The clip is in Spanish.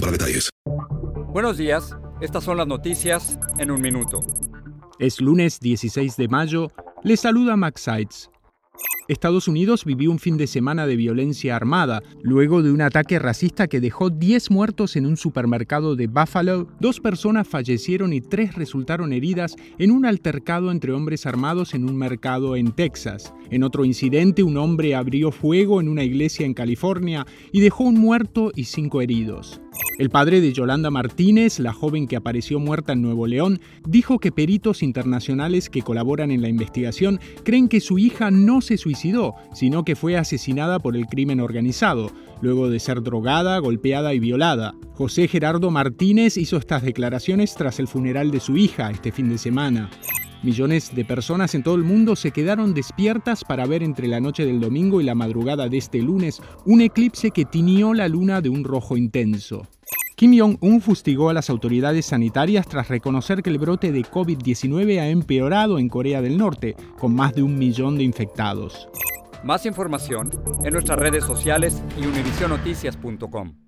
para detalles. Buenos días, estas son las noticias en un minuto. Es lunes 16 de mayo, le saluda Max Sides. Estados Unidos vivió un fin de semana de violencia armada, luego de un ataque racista que dejó 10 muertos en un supermercado de Buffalo, dos personas fallecieron y tres resultaron heridas en un altercado entre hombres armados en un mercado en Texas. En otro incidente, un hombre abrió fuego en una iglesia en California y dejó un muerto y cinco heridos. El padre de Yolanda Martínez, la joven que apareció muerta en Nuevo León, dijo que peritos internacionales que colaboran en la investigación creen que su hija no se suicidó, sino que fue asesinada por el crimen organizado, luego de ser drogada, golpeada y violada. José Gerardo Martínez hizo estas declaraciones tras el funeral de su hija este fin de semana. Millones de personas en todo el mundo se quedaron despiertas para ver entre la noche del domingo y la madrugada de este lunes un eclipse que tiñó la luna de un rojo intenso. Kim Jong-un fustigó a las autoridades sanitarias tras reconocer que el brote de COVID-19 ha empeorado en Corea del Norte, con más de un millón de infectados. Más información en nuestras redes sociales y univisionoticias.com.